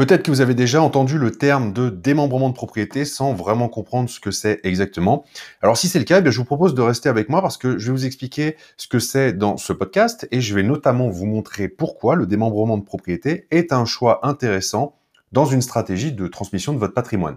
Peut-être que vous avez déjà entendu le terme de démembrement de propriété sans vraiment comprendre ce que c'est exactement. Alors si c'est le cas, eh je vous propose de rester avec moi parce que je vais vous expliquer ce que c'est dans ce podcast et je vais notamment vous montrer pourquoi le démembrement de propriété est un choix intéressant dans une stratégie de transmission de votre patrimoine.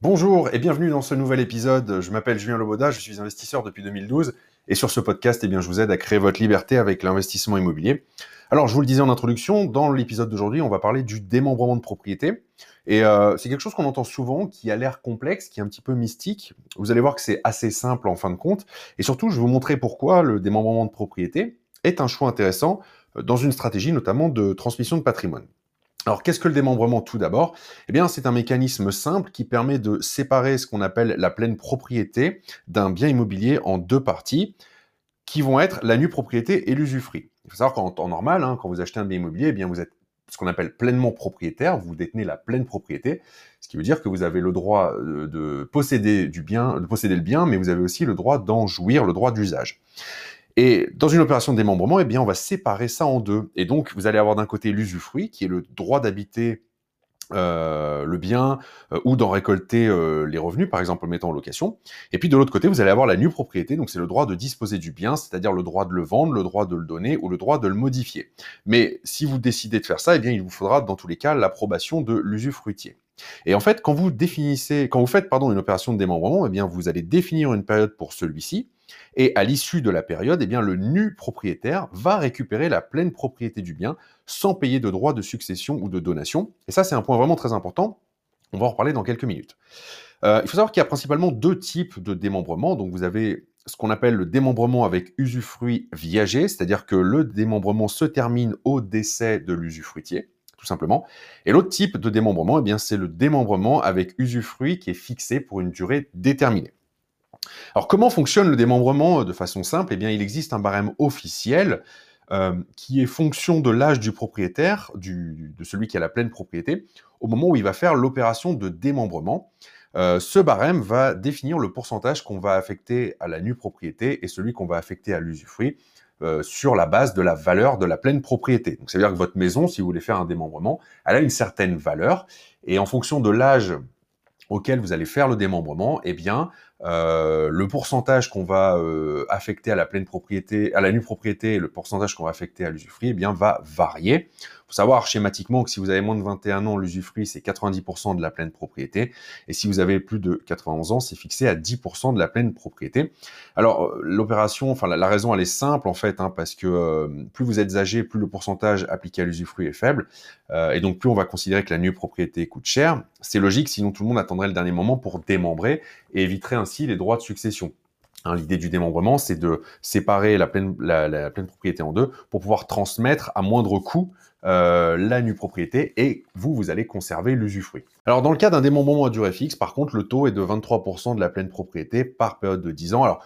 Bonjour et bienvenue dans ce nouvel épisode. Je m'appelle Julien Loboda, je suis investisseur depuis 2012 et sur ce podcast, eh bien, je vous aide à créer votre liberté avec l'investissement immobilier. Alors, je vous le disais en introduction, dans l'épisode d'aujourd'hui, on va parler du démembrement de propriété. Et euh, c'est quelque chose qu'on entend souvent, qui a l'air complexe, qui est un petit peu mystique. Vous allez voir que c'est assez simple en fin de compte. Et surtout, je vais vous montrer pourquoi le démembrement de propriété est un choix intéressant euh, dans une stratégie notamment de transmission de patrimoine. Alors, qu'est-ce que le démembrement tout d'abord? Eh bien, c'est un mécanisme simple qui permet de séparer ce qu'on appelle la pleine propriété d'un bien immobilier en deux parties, qui vont être la nue propriété et l'usufruit. Il faut savoir qu'en temps normal, hein, quand vous achetez un bien immobilier, eh bien, vous êtes ce qu'on appelle pleinement propriétaire, vous détenez la pleine propriété, ce qui veut dire que vous avez le droit de, de posséder du bien, de posséder le bien, mais vous avez aussi le droit d'en jouir, le droit d'usage. Et dans une opération de démembrement, eh bien, on va séparer ça en deux. Et donc, vous allez avoir d'un côté l'usufruit, qui est le droit d'habiter euh, le bien euh, ou d'en récolter euh, les revenus, par exemple en mettant en location. Et puis de l'autre côté, vous allez avoir la nue propriété, donc c'est le droit de disposer du bien, c'est-à-dire le droit de le vendre, le droit de le donner ou le droit de le modifier. Mais si vous décidez de faire ça, eh bien il vous faudra dans tous les cas l'approbation de l'usufruitier. Et en fait, quand vous définissez, quand vous faites pardon une opération de démembrement, eh bien vous allez définir une période pour celui-ci. Et à l'issue de la période, eh bien, le nu propriétaire va récupérer la pleine propriété du bien sans payer de droits de succession ou de donation. Et ça, c'est un point vraiment très important. On va en reparler dans quelques minutes. Euh, il faut savoir qu'il y a principalement deux types de démembrement. Donc, vous avez ce qu'on appelle le démembrement avec usufruit viager, c'est-à-dire que le démembrement se termine au décès de l'usufruitier, tout simplement. Et l'autre type de démembrement, eh bien, c'est le démembrement avec usufruit qui est fixé pour une durée déterminée. Alors comment fonctionne le démembrement euh, de façon simple? Eh bien, il existe un barème officiel euh, qui est fonction de l'âge du propriétaire, de celui qui a la pleine propriété, au moment où il va faire l'opération de démembrement. Euh, ce barème va définir le pourcentage qu'on va affecter à la nue propriété et celui qu'on va affecter à l'usufruit sur la base de la valeur de la pleine propriété. Donc, ça veut dire que votre maison, si vous voulez faire un démembrement, elle a une certaine valeur et en fonction de l'âge auquel vous allez faire le démembrement, eh bien, euh, le pourcentage qu'on va euh, affecter à la pleine propriété, à la nue propriété, et le pourcentage qu'on va affecter à l'usufruit, eh bien, va varier faut savoir schématiquement que si vous avez moins de 21 ans, l'usufruit, c'est 90% de la pleine propriété. Et si vous avez plus de 91 ans, c'est fixé à 10% de la pleine propriété. Alors, euh, l'opération, enfin, la, raison, elle est simple, en fait, hein, parce que euh, plus vous êtes âgé, plus le pourcentage appliqué à l'usufruit est faible. Euh, et donc, plus on va considérer que la nue propriété coûte cher. C'est logique, sinon tout le monde attendrait le dernier moment pour démembrer et éviterait ainsi les droits de succession. Hein, l'idée du démembrement, c'est de séparer la pleine, la, pleine, propriété en deux pour pouvoir transmettre à moindre coût euh, la nue propriété et vous, vous allez conserver l'usufruit. Alors dans le cas d'un démembrement à durée fixe, par contre, le taux est de 23% de la pleine propriété par période de 10 ans. Alors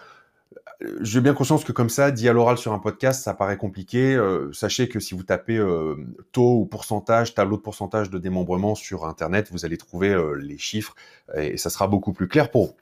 euh, j'ai bien conscience que comme ça, dit à l'oral sur un podcast, ça paraît compliqué. Euh, sachez que si vous tapez taux ou pourcentage, tableau de pourcentage de démembrement sur Internet, vous allez trouver les chiffres et ça sera beaucoup plus clair pour vous.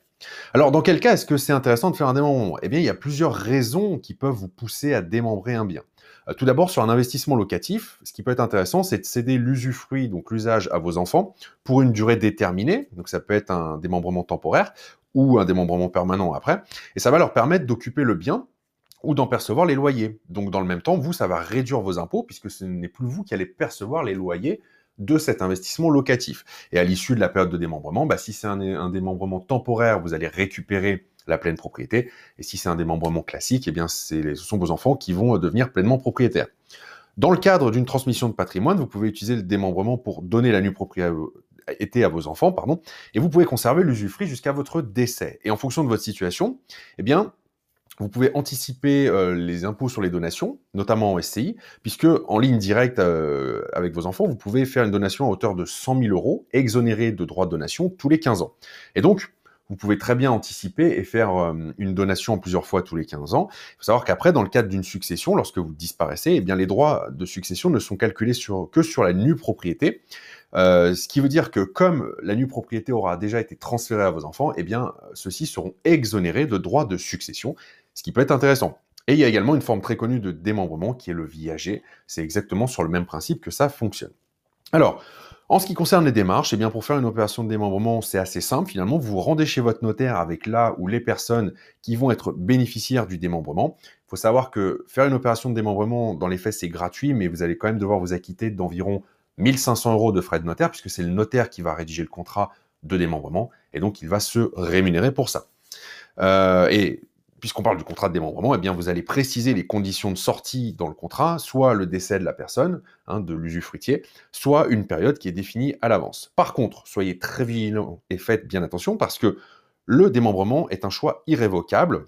Alors, dans quel cas est-ce que c'est intéressant de faire un démembrement? Eh bien, il y a plusieurs raisons qui peuvent vous pousser à démembrer un bien. Euh, tout d'abord, sur un investissement locatif, ce qui peut être intéressant, c'est de céder l'usufruit, donc l'usage à vos enfants, pour une durée déterminée. Donc, ça peut être un démembrement temporaire ou un démembrement permanent après. Et ça va leur permettre d'occuper le bien ou d'en percevoir les loyers. Donc, dans le même temps, vous, ça va réduire vos impôts puisque ce n'est plus vous qui allez percevoir les loyers de cet investissement locatif. Et à l'issue de la période de démembrement, bah, si c'est un, démembrement temporaire, vous allez récupérer la pleine propriété. Et si c'est un démembrement classique, eh bien, ce sont vos enfants qui vont devenir pleinement propriétaires. Dans le cadre d'une transmission de patrimoine, vous pouvez utiliser le démembrement pour donner la nue propriété à vos enfants, pardon, et vous pouvez conserver l'usufruit jusqu'à votre décès. Et en fonction de votre situation, eh bien, vous pouvez anticiper euh, les impôts sur les donations, notamment en SCI, puisque en ligne directe euh, avec vos enfants, vous pouvez faire une donation à hauteur de 100 000 euros, exonéré de droits de donation tous les 15 ans. Et donc, vous pouvez très bien anticiper et faire euh, une donation plusieurs fois tous les 15 ans. Il faut savoir qu'après, dans le cadre d'une succession, lorsque vous disparaissez, eh bien, les droits de succession ne sont calculés sur, que sur la nue propriété. Ce qui veut dire que comme la nue propriété aura déjà été transférée à vos enfants, eh bien, ceux-ci seront exonérés de droits de succession, ce qui peut être intéressant. Et il y a également une forme très connue de démembrement qui est le viager. C'est exactement sur le même principe que ça fonctionne. Alors, en ce qui concerne les démarches, eh bien pour faire une opération de démembrement, c'est assez simple. Finalement, vous vous rendez chez votre notaire avec là ou les personnes qui vont être bénéficiaires du démembrement. Il faut savoir que faire une opération de démembrement, dans les faits, c'est gratuit, mais vous allez quand même devoir vous acquitter d'environ 1500 euros de frais de notaire, puisque c'est le notaire qui va rédiger le contrat de démembrement, et donc il va se rémunérer pour ça. Euh, et puisqu'on parle du contrat de démembrement, eh vous allez préciser les conditions de sortie dans le contrat, soit le décès de la personne, hein, de l'usufruitier, soit une période qui est définie à l'avance. Par contre, soyez très vigilants et faites bien attention parce que le démembrement est un choix irrévocable,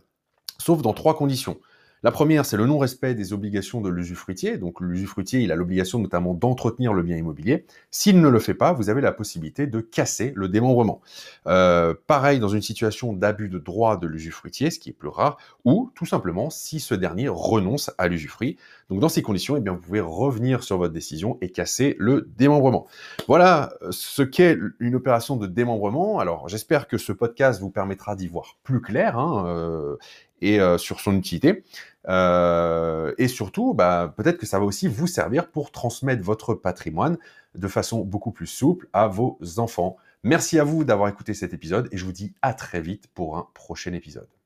sauf dans trois conditions. La première, c'est le non-respect des obligations de l'usufruitier. Donc l'usufruitier, il a l'obligation notamment d'entretenir le bien immobilier. S'il ne le fait pas, vous avez la possibilité de casser le démembrement. Euh, pareil dans une situation d'abus de droit de l'usufruitier, ce qui est plus rare, ou tout simplement si ce dernier renonce à l'usufruit. Donc dans ces conditions, eh bien, vous pouvez revenir sur votre décision et casser le démembrement. Voilà euh, ce qu'est une opération de démembrement. Alors j'espère que ce podcast vous permettra d'y voir plus clair. Hein, euh, et euh, sur son utilité. Euh, et surtout, bah, peut-être que ça va aussi vous servir pour transmettre votre patrimoine de façon beaucoup plus souple à vos enfants. Merci à vous d'avoir écouté cet épisode et je vous dis à très vite pour un prochain épisode.